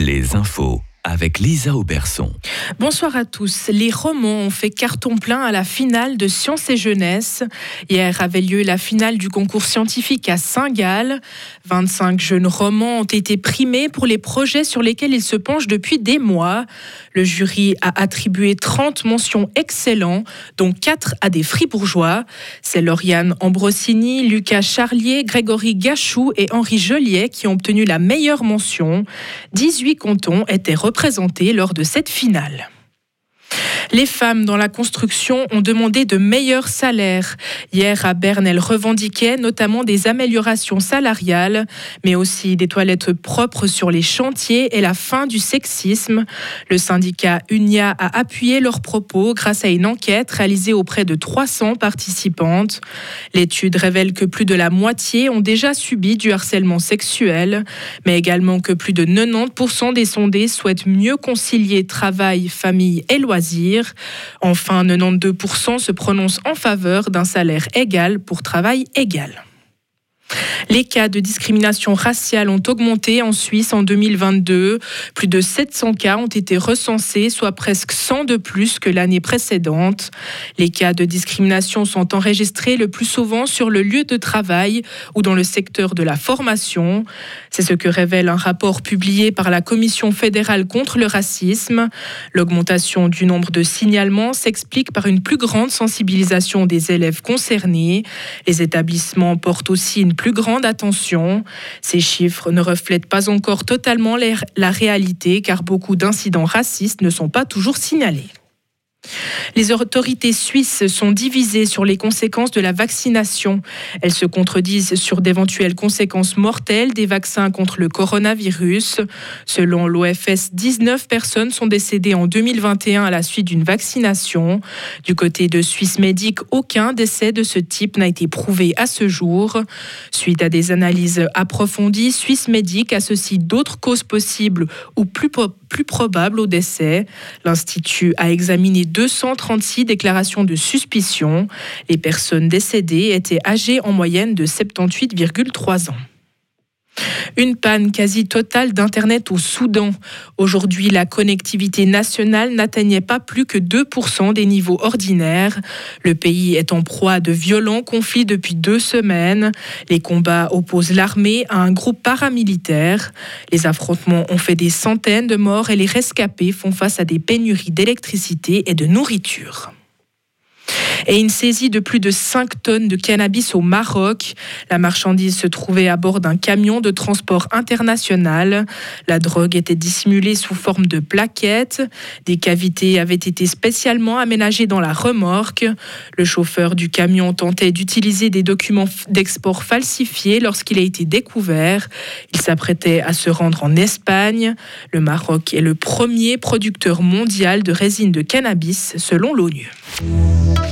Les infos avec Lisa Auberson. Bonsoir à tous. Les romans ont fait carton plein à la finale de Sciences et Jeunesse. Hier avait lieu la finale du concours scientifique à Saint-Gall. 25 jeunes romans ont été primés pour les projets sur lesquels ils se penchent depuis des mois. Le jury a attribué 30 mentions excellents, dont 4 à des fribourgeois. C'est Lauriane Ambrosini, Lucas Charlier, Grégory Gachou et Henri Joliet qui ont obtenu la meilleure mention. 18 cantons étaient représentés lors de cette finale. Les femmes dans la construction ont demandé de meilleurs salaires. Hier à Berne, elles revendiquaient notamment des améliorations salariales, mais aussi des toilettes propres sur les chantiers et la fin du sexisme. Le syndicat UNIA a appuyé leurs propos grâce à une enquête réalisée auprès de 300 participantes. L'étude révèle que plus de la moitié ont déjà subi du harcèlement sexuel, mais également que plus de 90% des sondés souhaitent mieux concilier travail, famille et loisirs. Enfin, 92% se prononcent en faveur d'un salaire égal pour travail égal. Les cas de discrimination raciale ont augmenté en Suisse en 2022. Plus de 700 cas ont été recensés, soit presque 100 de plus que l'année précédente. Les cas de discrimination sont enregistrés le plus souvent sur le lieu de travail ou dans le secteur de la formation. C'est ce que révèle un rapport publié par la Commission fédérale contre le racisme. L'augmentation du nombre de signalements s'explique par une plus grande sensibilisation des élèves concernés. Les établissements portent aussi une plus grande attention. Ces chiffres ne reflètent pas encore totalement la réalité car beaucoup d'incidents racistes ne sont pas toujours signalés. Les autorités suisses sont divisées sur les conséquences de la vaccination. Elles se contredisent sur d'éventuelles conséquences mortelles des vaccins contre le coronavirus. Selon l'OFS, 19 personnes sont décédées en 2021 à la suite d'une vaccination. Du côté de Suisse Médic, aucun décès de ce type n'a été prouvé à ce jour. Suite à des analyses approfondies, Suisse Médic associe d'autres causes possibles ou plus, plus probables au décès. L'Institut a examiné 236 déclarations de suspicion. Les personnes décédées étaient âgées en moyenne de 78,3 ans. Une panne quasi totale d'Internet au Soudan. Aujourd'hui, la connectivité nationale n'atteignait pas plus que 2% des niveaux ordinaires. Le pays est en proie à de violents conflits depuis deux semaines. Les combats opposent l'armée à un groupe paramilitaire. Les affrontements ont fait des centaines de morts et les rescapés font face à des pénuries d'électricité et de nourriture et une saisie de plus de 5 tonnes de cannabis au Maroc. La marchandise se trouvait à bord d'un camion de transport international. La drogue était dissimulée sous forme de plaquettes. Des cavités avaient été spécialement aménagées dans la remorque. Le chauffeur du camion tentait d'utiliser des documents d'export falsifiés lorsqu'il a été découvert. Il s'apprêtait à se rendre en Espagne. Le Maroc est le premier producteur mondial de résine de cannabis selon l'ONU.